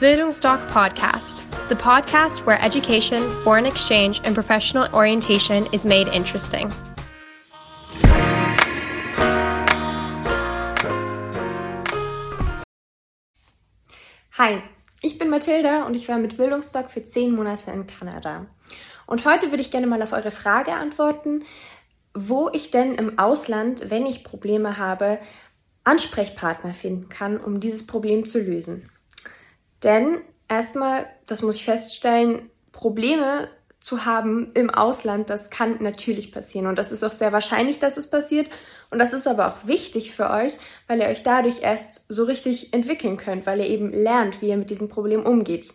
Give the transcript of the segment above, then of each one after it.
Bildungsdoc Podcast, the podcast where education, foreign exchange, and professional orientation is made interesting. Hi, ich bin Mathilda und ich war mit Bildungsdoc für zehn Monate in Kanada. Und heute würde ich gerne mal auf eure Frage antworten, wo ich denn im Ausland, wenn ich Probleme habe, Ansprechpartner finden kann, um dieses Problem zu lösen. Denn erstmal, das muss ich feststellen, Probleme zu haben im Ausland, das kann natürlich passieren. Und das ist auch sehr wahrscheinlich, dass es passiert. Und das ist aber auch wichtig für euch, weil ihr euch dadurch erst so richtig entwickeln könnt, weil ihr eben lernt, wie ihr mit diesem Problem umgeht.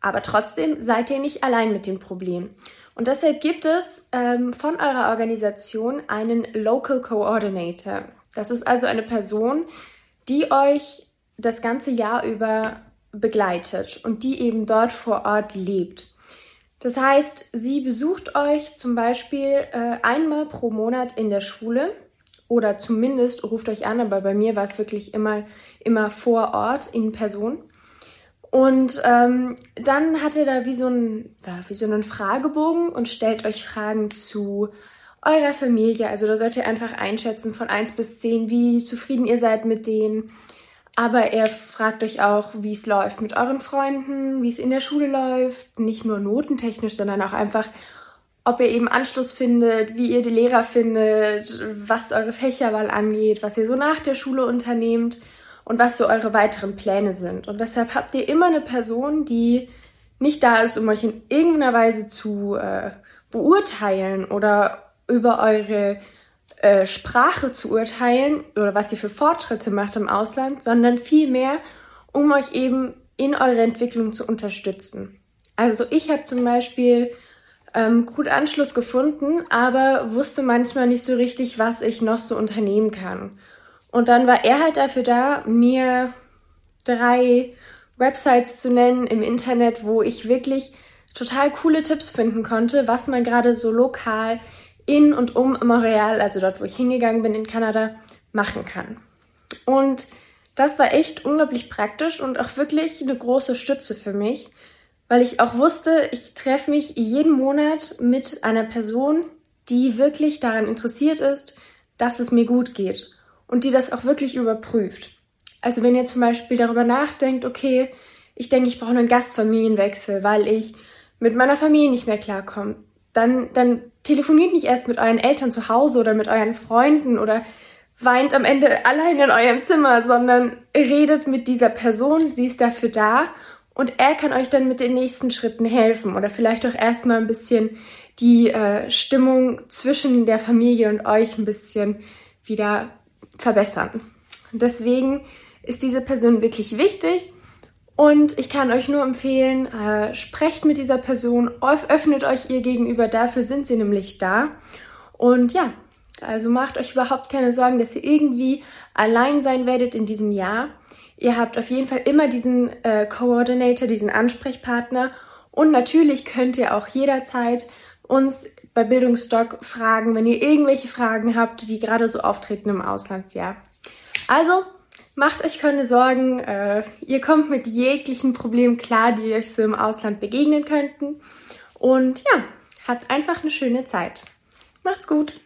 Aber trotzdem seid ihr nicht allein mit dem Problem. Und deshalb gibt es ähm, von eurer Organisation einen Local Coordinator. Das ist also eine Person, die euch das ganze Jahr über begleitet und die eben dort vor Ort lebt. Das heißt, sie besucht euch zum Beispiel äh, einmal pro Monat in der Schule oder zumindest ruft euch an, aber bei mir war es wirklich immer, immer vor Ort in Person. Und ähm, dann hat er da wie so, ein, wie so einen Fragebogen und stellt euch Fragen zu eurer Familie. Also da sollt ihr einfach einschätzen von 1 bis 10, wie zufrieden ihr seid mit denen, aber er fragt euch auch, wie es läuft mit euren Freunden, wie es in der Schule läuft, nicht nur notentechnisch, sondern auch einfach, ob ihr eben Anschluss findet, wie ihr die Lehrer findet, was eure Fächerwahl angeht, was ihr so nach der Schule unternehmt und was so eure weiteren Pläne sind. Und deshalb habt ihr immer eine Person, die nicht da ist, um euch in irgendeiner Weise zu äh, beurteilen oder über eure äh, Sprache zu urteilen oder was ihr für Fortschritte macht im Ausland, sondern vielmehr, um euch eben in eurer Entwicklung zu unterstützen. Also ich habe zum Beispiel ähm, gut Anschluss gefunden, aber wusste manchmal nicht so richtig, was ich noch so unternehmen kann. Und dann war er halt dafür da, mir drei Websites zu nennen im Internet, wo ich wirklich total coole Tipps finden konnte, was man gerade so lokal in und um Montreal, also dort, wo ich hingegangen bin in Kanada, machen kann. Und das war echt unglaublich praktisch und auch wirklich eine große Stütze für mich, weil ich auch wusste, ich treffe mich jeden Monat mit einer Person, die wirklich daran interessiert ist, dass es mir gut geht und die das auch wirklich überprüft. Also wenn ihr zum Beispiel darüber nachdenkt, okay, ich denke, ich brauche einen Gastfamilienwechsel, weil ich mit meiner Familie nicht mehr klarkomme, dann, dann telefoniert nicht erst mit euren Eltern zu Hause oder mit euren Freunden oder weint am Ende allein in eurem Zimmer, sondern redet mit dieser Person, sie ist dafür da und er kann euch dann mit den nächsten Schritten helfen oder vielleicht auch erstmal ein bisschen die äh, Stimmung zwischen der Familie und euch ein bisschen wieder verbessern. deswegen ist diese Person wirklich wichtig und ich kann euch nur empfehlen, äh, sprecht mit dieser Person, öffnet euch ihr gegenüber, dafür sind sie nämlich da. Und ja, also macht euch überhaupt keine Sorgen, dass ihr irgendwie allein sein werdet in diesem Jahr. Ihr habt auf jeden Fall immer diesen äh, Coordinator, diesen Ansprechpartner. Und natürlich könnt ihr auch jederzeit uns bei Bildungsstock fragen, wenn ihr irgendwelche Fragen habt, die gerade so auftreten im Auslandsjahr. Also Macht euch keine Sorgen, äh, ihr kommt mit jeglichen Problemen klar, die euch so im Ausland begegnen könnten. Und ja, habt einfach eine schöne Zeit. Macht's gut!